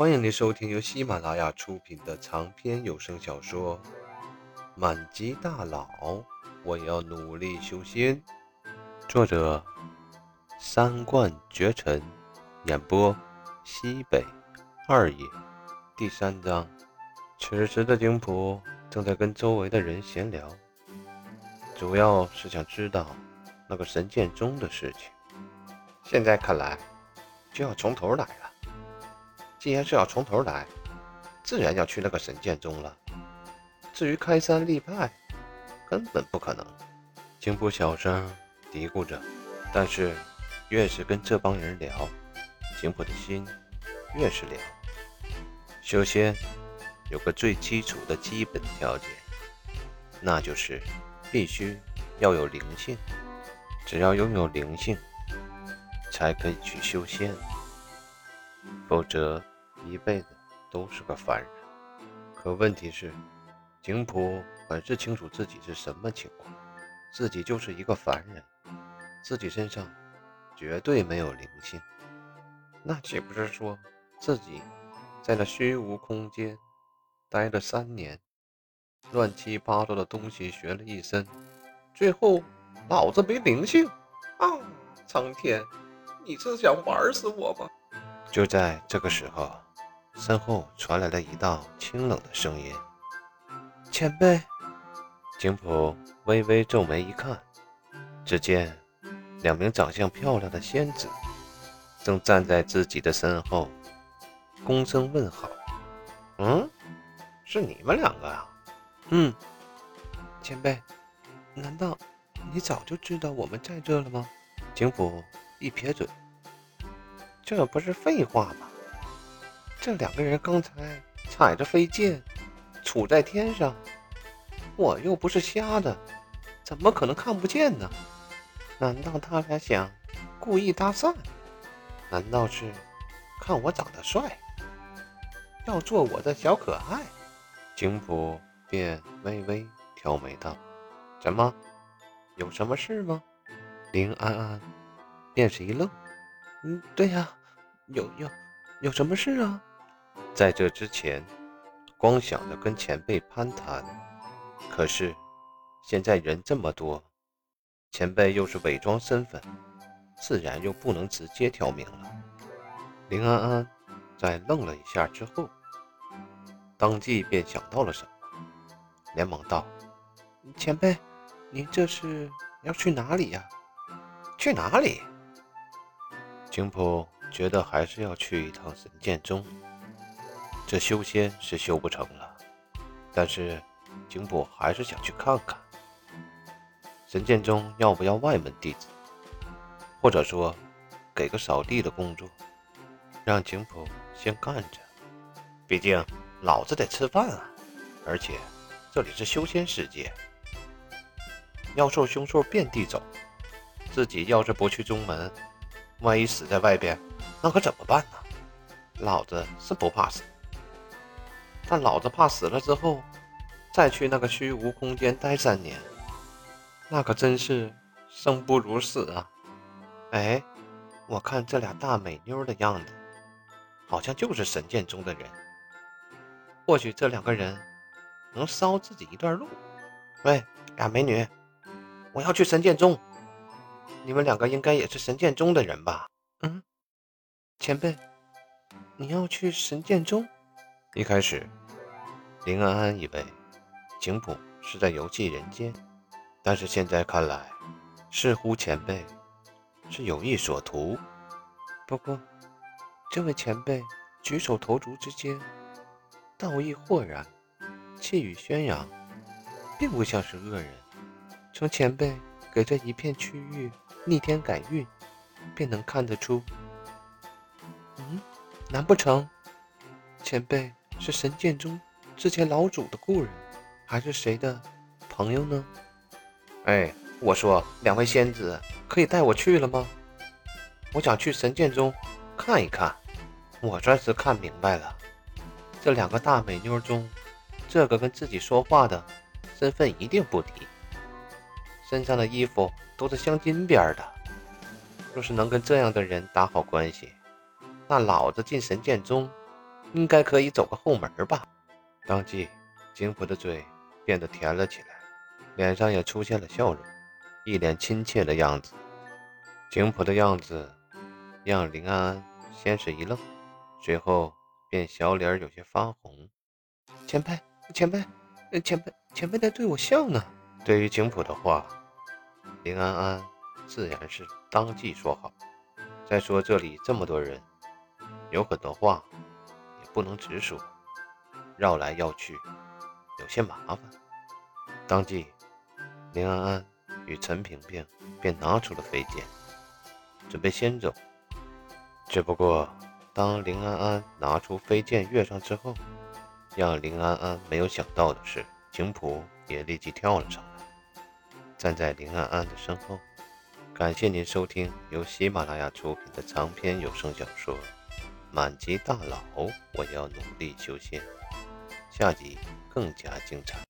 欢迎您收听由喜马拉雅出品的长篇有声小说《满级大佬》，我要努力修仙。作者：三冠绝尘，演播：西北二爷。第三章。此时的景普正在跟周围的人闲聊，主要是想知道那个神剑宗的事情。现在看来，就要从头来。既然是要从头来，自然要去那个神剑宗了。至于开山立派，根本不可能。景普小声嘀咕着，但是越是跟这帮人聊，景普的心越是凉。修仙有个最基础的基本条件，那就是必须要有灵性。只要拥有灵性，才可以去修仙，否则。一辈子都是个凡人，可问题是，景普很是清楚自己是什么情况，自己就是一个凡人，自己身上绝对没有灵性，那岂不是说自己在那虚无空间待了三年，乱七八糟的东西学了一身，最后老子没灵性啊！苍天，你是想玩死我吗？就在这个时候。身后传来了一道清冷的声音：“前辈。”景普微微皱眉一看，只见两名长相漂亮的仙子正站在自己的身后，躬身问好：“嗯，是你们两个啊？”“嗯。”“前辈，难道你早就知道我们在这了吗？”景普一撇嘴：“这不是废话吗？”这两个人刚才踩着飞剑，杵在天上，我又不是瞎的，怎么可能看不见呢？难道他俩想故意搭讪？难道是看我长得帅，要做我的小可爱？景普便微微挑眉道：“怎么，有什么事吗？”林安安便是一愣：“嗯，对呀，有有有什么事啊？”在这之前，光想着跟前辈攀谈，可是现在人这么多，前辈又是伪装身份，自然又不能直接挑明了。林安安在愣了一下之后，当即便想到了什么，连忙道：“前辈，您这是要去哪里呀？去哪里？”景普觉得还是要去一趟神剑宗。这修仙是修不成了，但是景普还是想去看看神剑宗要不要外门弟子，或者说给个扫地的工作，让景普先干着。毕竟老子得吃饭啊！而且这里是修仙世界，妖兽凶兽遍地走，自己要是不去宗门，万一死在外边，那可怎么办呢？老子是不怕死。但老子怕死了之后，再去那个虚无空间待三年，那可真是生不如死啊！哎，我看这俩大美妞的样子，好像就是神剑宗的人。或许这两个人能捎自己一段路。喂，俩美女，我要去神剑宗，你们两个应该也是神剑宗的人吧？嗯，前辈，你要去神剑宗？一开始。林安安以为景普是在游戏人间，但是现在看来，似乎前辈是有意所图。不过，这位前辈举手投足之间，道义豁然，气宇轩扬，并不像是恶人。从前辈给这一片区域逆天改运，便能看得出。嗯，难不成前辈是神剑宗？之前老祖的故人，还是谁的朋友呢？哎，我说两位仙子，可以带我去了吗？我想去神剑宗看一看。我算是看明白了，这两个大美妞中，这个跟自己说话的身份一定不低，身上的衣服都是镶金边的。若是能跟这样的人打好关系，那老子进神剑宗应该可以走个后门吧。当即，景普的嘴变得甜了起来，脸上也出现了笑容，一脸亲切的样子。景普的样子让林安安先是一愣，随后便小脸有些发红。前辈，前辈，前辈，前辈在对我笑呢。对于景普的话，林安安自然是当即说好。再说这里这么多人，有很多话也不能直说，绕来绕去有些麻烦。当即，林安安与陈萍萍便拿出了飞剑。准备先走，只不过当林安安拿出飞剑跃上之后，让林安安没有想到的是，景普也立即跳了上来，站在林安安的身后。感谢您收听由喜马拉雅出品的长篇有声小说《满级大佬》，我要努力修仙，下集更加精彩。